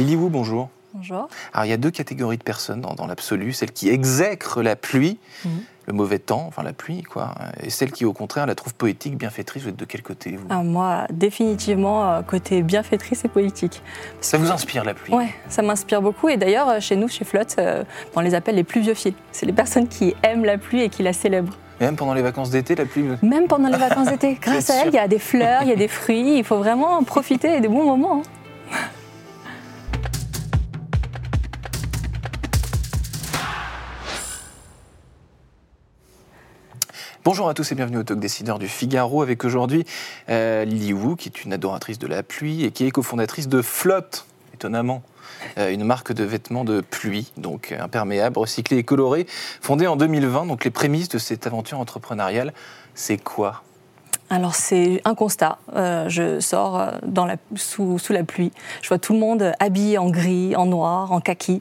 Lily Wu, bonjour. Bonjour. Alors, il y a deux catégories de personnes dans, dans l'absolu. Celle qui exècre la pluie, Mhm. le mauvais temps, enfin la pluie, quoi. Et celle qui, au contraire, la trouve poétique, bienfaitrice. Vous êtes de quel côté, vous? Ah, moi, définitivement, euh, côté bienfaitrice et politique. Ça vous inspire, la pluie? Ouais, ça m'inspire beaucoup. Et d'ailleurs, euh, chez nous, chez Flotte, euh, on les appelle les pluviophiles. C'est les personnes qui aiment la pluie et qui la célèbrent. Et Même pendant les vacances d'été, la pluie... Même pendant les vacances d'été. Grâce à elle, il y a des fleurs, il y a des fruits. Il faut vraiment en profiter des bons moments. hein. Bonjour à tous et bienvenue au Talk Décideur du Figaro avec aujourd'hui euh, Wu, qui est une adoratrice de la pluie et qui est cofondatrice de Flotte, étonnamment. euh, une marque de vêtements de pluie, donc imperméable, recyclé et coloré, fondée en 2020. Donc les prémices de cette aventure entrepreneuriale, c'est quoi? Alors c'est un constat. Euh, je sors euh, sous la pluie. Je vois tout le monde habillé en gris, en noir, en kaki,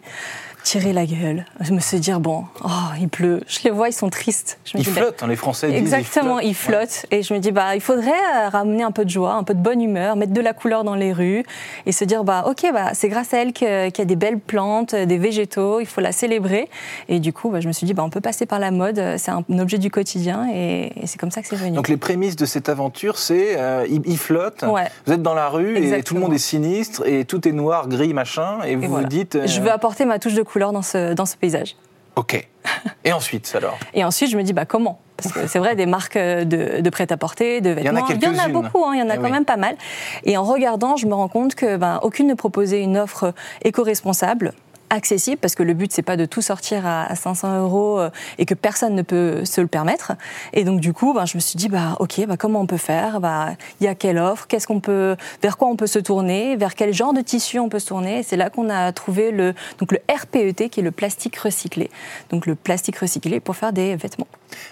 tirer la gueule. Je me suis dire bon, oh, il pleut. Je les vois, ils sont tristes. Je me Ils dis, bah, flottent, hein, les Français. Exactement, ils flottent. flottent. Et je me dis, bah, il faudrait euh, ramener un peu de joie, un peu de bonne humeur, mettre de la couleur dans les rues et se dire, bah, ok, bah, c'est grâce à elle qu'il y a des belles plantes, euh, des végétaux, il faut la célébrer. Et du coup, bah, je me suis dit, bah, on peut passer par la mode, euh, c'est un, objet du quotidien et, et c'est comme ça que c'est venu. Donc les prémices de cette aventure, c'est euh, ils, ils flottent. Ouais. Vous êtes dans la rue et tout le monde est sinistre et tout est noir, gris, machin, et vous Et vous voilà. dites. euh, Je veux apporter ma touche de couleur dans ce, dans ce paysage. Ok. Et ensuite, alors Et ensuite, je me dis, bah, comment? Parce que c'est vrai, des marques euh, de, de prêt-à-porter, de y en a vêtements, il y en a, beaucoup, hein, il y en a Eh quand oui. même pas mal. Et en regardant, je me rends compte que ben, aucune ne proposait une offre éco-responsable accessible parce que le but c'est pas de tout sortir à, à 500 euros euh, et que personne ne peut se le permettre. Et donc du coup ben, je me suis dit bah ok bah comment on peut faire? Bah il y a quelle offre? Qu'est-ce qu'on peut vers quoi on peut se tourner? Vers quel genre de tissu on peut se tourner? Et c'est là qu'on a trouvé le donc le RPET qui est le plastique recyclé. Donc le plastique recyclé pour faire des vêtements.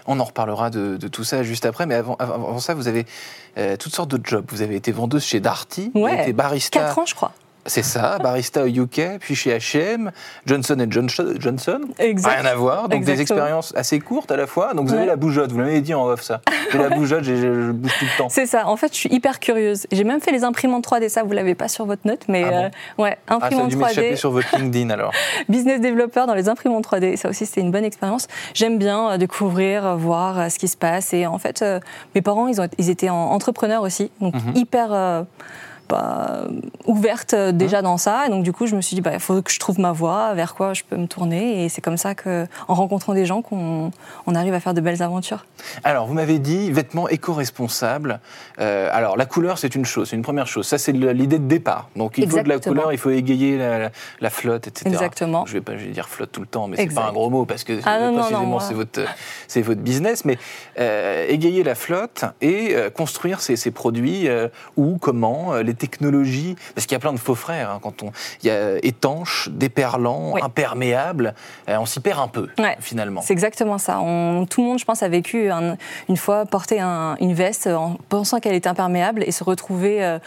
On en reparlera de, de tout ça juste après, mais avant, ça, vous avez euh, toutes sortes de jobs. Vous avez été vendeuse chez Darty, vous avez été barista. 4 ans je crois C'est ça, barista au UK, puis chez H&M, Johnson Johnson, Johnson. Exact. Rien à voir, donc des expériences assez courtes à la fois. Donc vous avez la bougeotte, vous l'avez dit en off ça. J'ai la bougeotte, je bouge tout le temps. C'est ça. En fait, je suis hyper curieuse. J'ai même fait les imprimantes 3D. Ça, vous l'avez pas sur votre note, mais Ah bon euh, ouais, Ah, ça a imprimante dû m'échapper 3D, sur votre LinkedIn alors. business développeur dans les imprimantes 3D. Ça aussi, c'était une bonne expérience. J'aime bien euh, découvrir, euh, voir euh, ce qui se passe. Et en fait, euh, mes parents, ils, ont, ils étaient en- entrepreneurs aussi, donc Mhm. hyper euh, bah, ouvertes euh, déjà dans ça. Et donc, du coup, je me suis dit, bah, il faut que je trouve ma voie, vers quoi je peux me tourner. Et c'est comme ça que, en rencontrant des gens, qu'on on arrive à faire de belles aventures. Alors, vous m'avez dit vêtements éco-responsables. Euh, alors, la couleur, c'est une chose, c'est une première chose. Ça, c'est l'idée de départ. Donc, il faut de la couleur, il faut égayer la, la- la flotte, etc. Exactement. Je vais pas je vais dire flotte tout le temps, mais c'est Exact. pas un gros mot parce que Ah non, précisément, c'est votre, c'est votre business. Mais euh, égayer la flotte et euh, construire ces, ces produits euh, où, comment, euh, les technologies. Parce qu'il y a plein de faux frères. hein, quand on, il y a étanche, déperlant, Oui. imperméable. Euh, on s'y perd un peu, Ouais. finalement. C'est exactement ça. On- tout le monde, je pense, a vécu un- une fois porter un- une veste en pensant qu'elle était imperméable et se retrouver euh,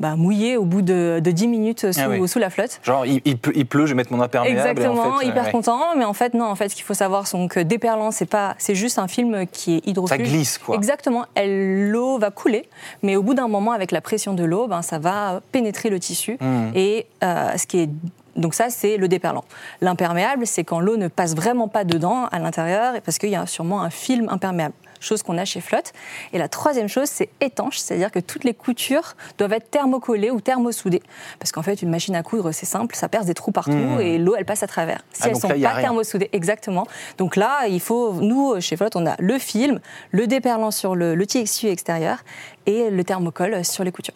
bah, mouillé au bout de, de 10 minutes sous, Ah oui. sous la flotte. Genre, il, il pleut, il pleut, je vais mettre mon imperméable. et en Exactement, fait, euh, hyper ouais. content. Mais en fait, non, en fait, ce qu'il faut savoir, c'est que déperlant, c'est pas, c'est juste un film qui est hydrofuge. Ça glisse, quoi. Exactement. L'eau va couler, mais au bout d'un moment, avec la pression de l'eau, ben, ça va pénétrer le tissu. Mhm. Et euh, ce qui est donc ça, c'est le déperlant. L'imperméable, c'est quand l'eau ne passe vraiment pas dedans, à l'intérieur, parce qu'il y a sûrement un film imperméable, chose qu'on a chez Flotte. Et la troisième chose, c'est étanche, c'est-à-dire que toutes les coutures doivent être thermocollées ou thermosoudées. Parce qu'en fait, une machine à coudre, c'est simple, ça perce des trous partout Mhm. et l'eau, elle passe à travers. Si Ah, elles donc sont là, pas thermosoudées, exactement. Donc là, il faut, nous, chez Flotte, on a le film, le déperlant sur le, le TXU extérieur et le thermocol sur les coutures.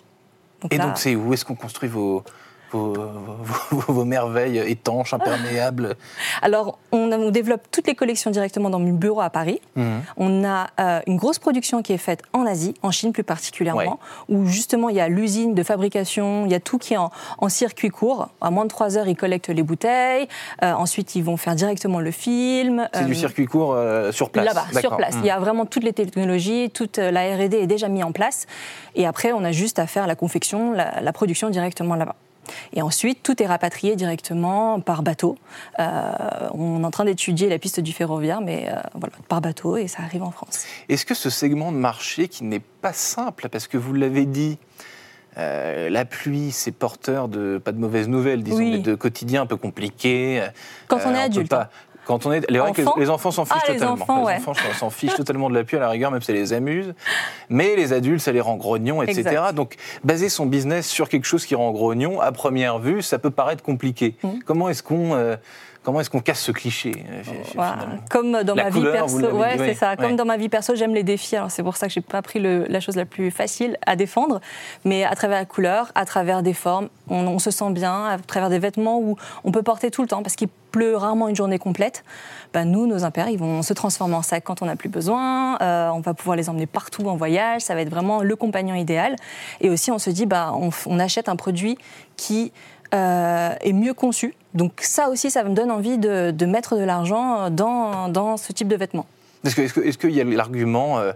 Et là- donc, c'est où est-ce qu'on construit vos, vos, vos- vos merveilles étanches, imperméables Alors, on, développe toutes les collections directement dans mon bureau à Paris. Mhm. On a euh, une grosse production qui est faite en Asie, en Chine plus particulièrement, où justement il y a l'usine de fabrication, il y a tout qui est en, en circuit court. À moins de 3 heures, ils collectent les bouteilles. Euh, ensuite, ils vont faire directement le film. C'est Euh, du circuit court euh, sur place Là-bas, sur place. Mhm. Il y a vraiment toutes les technologies, toute euh, la R&D est déjà mise en place. Et après, on a juste à faire la confection, la, la production directement là-bas. Et ensuite, tout est rapatrié directement par bateau. Euh, on est en train d'étudier la piste du ferroviaire, mais euh, voilà, par bateau, et ça arrive en France. Est-ce que ce segment de marché qui n'est pas simple, parce que vous l'avez dit, euh, la pluie, c'est porteur de pas de mauvaises nouvelles, disons, Oui. mais de quotidien un peu compliqué. Quand on est adulte. pas- Quand on est, les, vrai que les- Enfant les enfants s'en fichent Ah, les totalement. enfants, ouais. enfants s'en- fichent totalement de la pluie à la rigueur, même si ça les amuse. Mais les adultes, ça les rend grognons, etc. Exact. Donc, baser son business sur quelque chose qui rend grognon, à première vue, ça peut paraître compliqué. Mm. Comment est-ce qu'on euh, comment est-ce qu'on casse ce cliché euh, Voilà. Comme dans La ma couleur, vie perso, ouais, c'est ça. Comme Ouais. dans ma vie perso, j'aime les défis. Alors c'est pour ça que j'ai pas pris le- la chose la plus facile à défendre. Mais à travers la couleur, à travers des formes, on, on se sent bien. À travers des vêtements où on peut porter tout le temps, parce qu'il pleut rarement une journée complète. Ben, nous, nos impairs, ils vont se transformer en sac quand on n'a plus besoin. Euh, on va pouvoir les emmener partout en voyage. Ça va être vraiment le compagnon idéal. Et aussi, on se dit, bah, on achète un produit qui euh, est mieux conçu. Donc ça aussi, ça me donne envie de, de mettre de l'argent dans, dans ce type de vêtements. Est-ce que- est-ce que- est-ce qu'il y a l'argument, euh,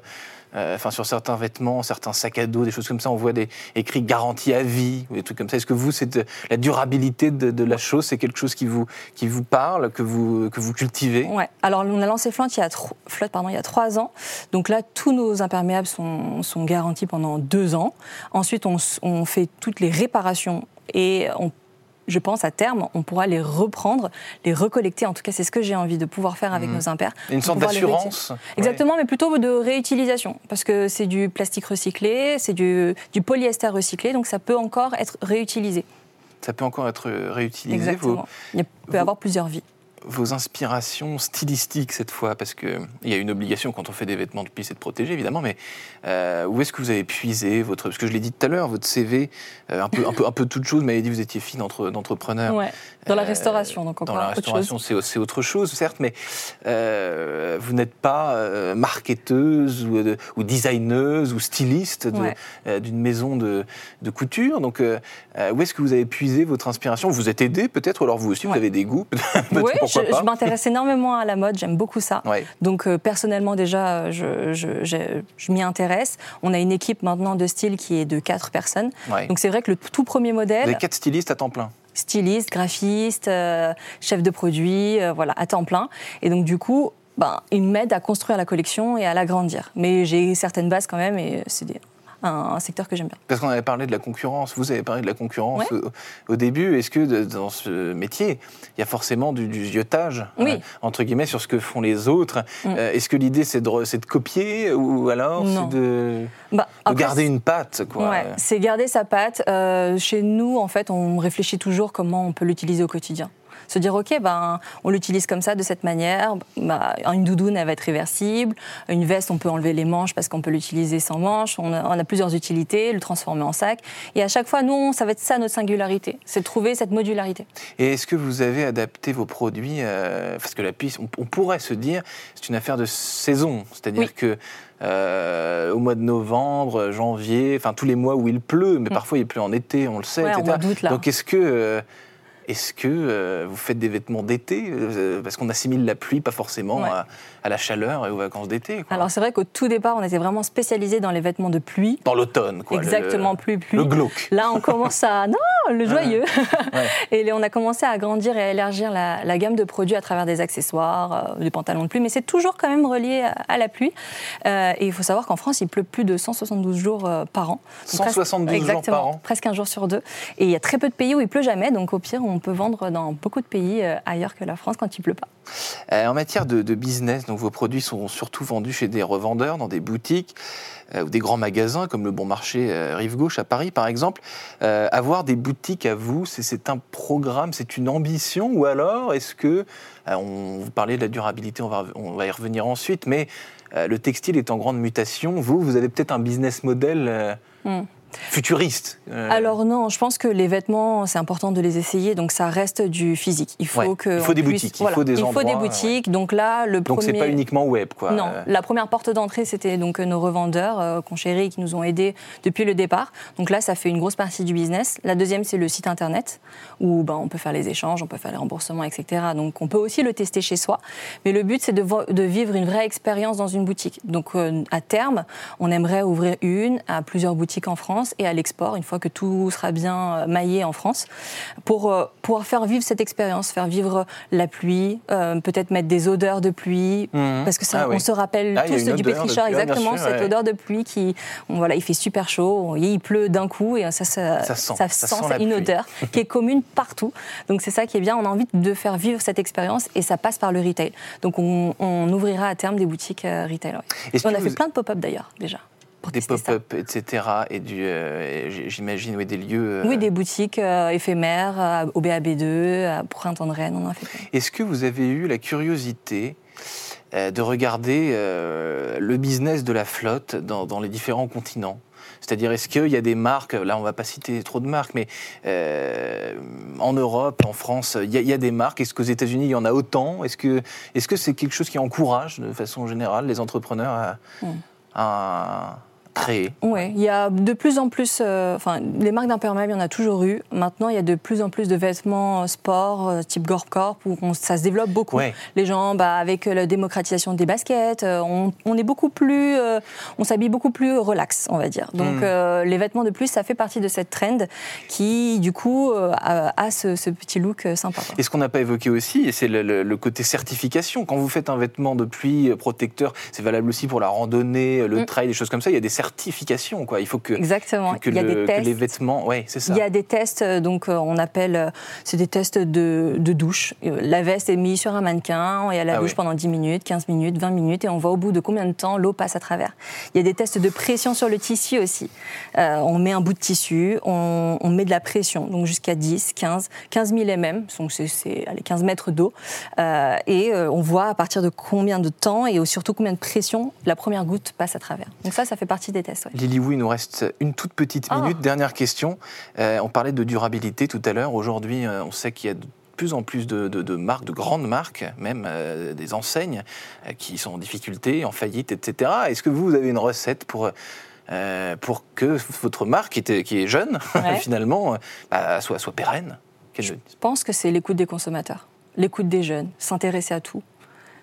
euh, enfin sur certains vêtements, certains sacs à dos, des choses comme ça, on voit des écrits garantie à vie ou des trucs comme ça. Est-ce que vous, c'est la durabilité de, de la chose, c'est quelque chose qui vous qui vous parle, que vous que vous cultivez? Ouais. Alors on a lancé Flotte il y a, tro- Flotte, pardon, il y a trois ans. Donc là, tous nos imperméables sont, sont garantis pendant deux ans. Ensuite, on, on fait toutes les réparations et on je pense à terme, on pourra les reprendre, les recollecter. En tout cas, c'est ce que j'ai envie de pouvoir faire avec Mhm. nos impairs. Une sorte d'assurance. Exactement, mais plutôt de réutilisation, parce que c'est du plastique recyclé, c'est du, du polyester recyclé, donc ça peut encore être réutilisé. Ça peut encore être réutilisé. Exactement. Il peut vous- avoir plusieurs vies. Vos inspirations stylistiques cette fois, parce que il y a une obligation quand on fait des vêtements de pluie, c'est de protéger évidemment, mais euh, où est-ce que vous avez puisé votre, parce que je l'ai dit tout à l'heure, votre CV, euh, un peu un peu un peu toute chose, m'avait dit que vous étiez fille d'entre- d'entrepreneur. Ouais. Dans la Euh, restauration, donc encore Dans la autre restauration, c'est c'est autre chose, certes, mais vous n'êtes pas marketeuse ou, ou designeuse ou styliste Ouais. d'une maison de, de couture. Donc, où est-ce que vous avez puisé votre inspiration? Vous êtes aidé peut-être, ou alors vous aussi, vous avez des goûts peut-être, Oui, pourquoi je, pas je m'intéresse énormément à la mode, j'aime beaucoup ça. Ouais. Donc euh, personnellement déjà, euh, je, je- je- je m'y intéresse. On a une équipe maintenant de style qui est de quatre personnes. Ouais. Donc c'est vrai que le tout premier modèle, avez quatre stylistes à temps plein. styliste, graphiste, euh, chef de produit, euh, voilà, à temps plein. Et donc du coup, ben, il m'aide à construire la collection et à l'agrandir. Mais j'ai certaines bases quand même et c'est des- un, secteur que j'aime bien. Parce qu'on avait parlé de la concurrence, vous avez parlé de la concurrence Ouais. au, au début. Est-ce que de- dans ce métier, il y a forcément du, du Oui. euh, entre guillemets, sur ce que font les autres Mm. Euh, Est-ce que l'idée, c'est de, de copier ou alors c'est de, Bah, de garder une patte quoi. Ouais, c'est garder sa patte. Euh, chez nous, en fait, on réfléchit toujours comment on peut l'utiliser au quotidien. Se dire, OK, ben, on l'utilise comme ça, de cette manière. Bah, une doudoune, elle va être réversible. Une veste, on peut enlever les manches parce qu'on peut l'utiliser sans manches. On a, on a plusieurs utilités, le transformer en sac. Et à chaque fois, nous, ça va être ça notre singularité. C'est de trouver cette modularité. Et est-ce que vous avez adapté vos produits euh, Parce que la piste, on, on pourrait se dire, c'est une affaire de saison. C'est-à-dire Oui. que euh, au mois de novembre, janvier, enfin tous les mois où il pleut, mais Mm. parfois il pleut en été, on le sait, Ouais, etc. d'août, là. Donc est-ce que, euh, est-ce que euh, vous faites des vêtements d'été euh, Parce qu'on assimile la pluie pas forcément Ouais. à, à la chaleur et aux vacances d'été. Alors, c'est vrai qu'au tout départ, on était vraiment spécialisé dans les vêtements de pluie. Dans l'automne, quoi. le- Exactement, pluie, pluie. Le, glauque. Là, on commence à. Non, le joyeux. Ouais. Et on a commencé à agrandir et à élargir la, la gamme de produits à travers des accessoires, euh, des pantalons de pluie, mais c'est toujours quand même relié à, à la pluie. Euh, et il faut savoir qu'en France, il pleut plus de 172 jours euh, par an. Donc, presque- 172 jours par an. Presque un jour sur deux. Et il y a très peu de pays où il pleut jamais, donc au pire, on peut vendre dans beaucoup de pays euh, ailleurs que la France quand il pleut pas. En matière de, de business, donc vos produits sont surtout vendus chez des revendeurs, dans des boutiques ou des grands magasins comme le Bon Marché euh, Rive Gauche à Paris par exemple. Euh, avoir des boutiques à vous, c'est- un programme, c'est une ambition ou alors est-ce que, euh, on vous parlait de la durabilité, on va, y revenir ensuite, mais euh, le textile est en grande mutation. Vous, vous avez peut-être un business model euh, Hmm. Futuriste. euh, Alors non, je pense que les vêtements, c'est important de les essayer, donc ça reste du physique. Il faut Ouais, que il faut des puisse- boutiques, il faut des il faut des boutiques. Donc là, le donc premier. c'est pas uniquement web, quoi. Non, Euh, la première porte d'entrée, c'était donc nos revendeurs, euh, Conchéri, qui nous ont aidés depuis le départ. Donc là, ça fait une grosse partie du business. La deuxième, c'est le site internet, où ben, on peut faire les échanges, on peut faire les remboursements, etc. Donc on peut aussi le tester chez soi. Mais le but, c'est de, vo- de vivre une vraie expérience dans une boutique. Donc euh, à terme, on aimerait ouvrir une à plusieurs boutiques en France. France et à l'export, une fois que tout sera bien maillé en France, pour pouvoir faire vivre cette expérience, faire vivre la pluie, peut-être mettre des odeurs de pluie, mmh. parce que ça, ah on se rappelle ah, tous du pétricheur, exactement, cette odeur de pluie qui, voilà, il fait super chaud, il pleut d'un coup et ça, ça, ça sent, une odeur qui est commune partout. Donc c'est ça qui est bien, on a envie de faire vivre cette expérience et ça passe par le retail. Donc on, ouvrira à terme des boutiques euh, retail. On a fait plein de pop-up d'ailleurs déjà des pop-up, etc. Et du, euh, j'imagine, oui, des lieux. Euh, oui, des boutiques éphémères au BAB2, à Printemps de Rennes, on en a fait. Est-ce que vous avez eu la curiosité de regarder le business de la flotte dans les différents continents? C'est-à-dire, est-ce qu'il y a des marques, là on ne va pas citer trop de marques, mais euh, en Europe, en France, il y, a des marques? Est-ce qu'aux États-Unis, il y en a autant? Est-ce que c'est -ce c'est quelque chose qui encourage, de façon générale, les entrepreneurs à, hmm. à oui, il y a de plus en plus, euh, enfin, les marques d'imperméable, il y en a toujours eu. Maintenant, il y a de plus en plus de vêtements euh, sport, euh, type Gorp Corp, où ça se développe beaucoup. Les gens, bah, avec la démocratisation des baskets, on, est beaucoup plus, on s'habille beaucoup plus relax, on va dire. Donc, hmm. les vêtements de plus, ça fait partie de cette trend qui, du coup, a, ce, petit look sympa. Et ce qu'on n'a pas évoqué aussi, c'est le, côté certification. Quand vous faites un vêtement de pluie protecteur, c'est valable aussi pour la randonnée, le hmm. trail, des choses comme ça. Il y a des certifications certification. Quoi. Il faut que, Exactement. il y a des tests. les vêtements. Ouais, c'est ça. Il y a des tests, euh, donc euh, on appelle, euh, c'est des tests de, de, douche. La veste est mise sur un mannequin, il y a la ah douche pendant 10 minutes, 15 minutes, 20 minutes, et on voit au bout de combien de temps l'eau passe à travers. Il y a des tests de pression sur le tissu aussi. on met un bout de tissu, on, on met de la pression, donc jusqu'à 10, 15, 15 000 mm, donc c'est 15 mètres d'eau, et on voit à partir de combien de temps et surtout combien de pression la première goutte passe à travers. Donc ça, ça fait partie des tests. Lily Wu, il nous reste une toute petite ah. minute. Dernière question. Euh, on parlait de durabilité tout à l'heure. Aujourd'hui, euh, on sait qu'il y a de plus en plus de, marques, de grandes marques, même euh, des enseignes, qui sont en difficulté, en faillite, etc. Est-ce que vous, avez une recette pour, pour que votre marque, qui, qui est jeune, finalement, bah, soit, soit pérenne? Je pense que c'est l'écoute des consommateurs, l'écoute des jeunes, s'intéresser à tout.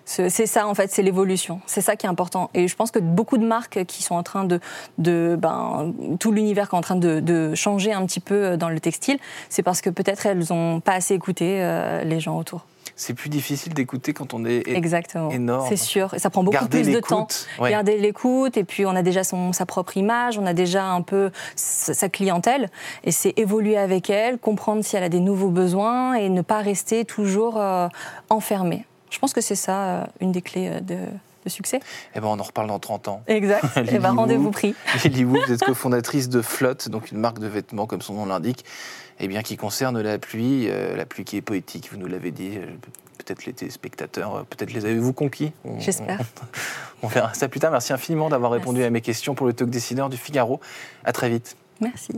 C'est ça, en fait, c'est l'évolution. C'est ça qui est important. Et je pense que beaucoup de marques qui sont en train de. de ben, tout l'univers qui est en train de, changer un petit peu euh, dans le textile, c'est parce que peut-être elles n'ont pas assez écouté euh, les gens autour. C'est plus difficile d'écouter quand on est Exactement. énorme. C'est sûr. Et ça prend beaucoup plus de temps. Garder l'écoute, et puis on a déjà son, sa propre image, on a déjà un peu sa clientèle. Et c'est évoluer avec elle, comprendre si elle a des nouveaux besoins et ne pas rester toujours euh, enfermé. Je pense que c'est ça, euh, une des clés euh, de, succès. Eh ben, on en reparle dans 30 ans. Exact. Et eh ben, rendez-vous pris. Lily Wu, vous êtes cofondatrice de Flotte, donc une marque de vêtements, comme son nom l'indique, eh bien, qui concerne la pluie, euh, la pluie qui est poétique, vous nous l'avez dit. Peut-être les téléspectateurs, peut-être les avez-vous conquis J'espère. On, verra ça plus tard. Merci infiniment d'avoir répondu à mes questions pour le talk décideur du Figaro. À très vite. Merci.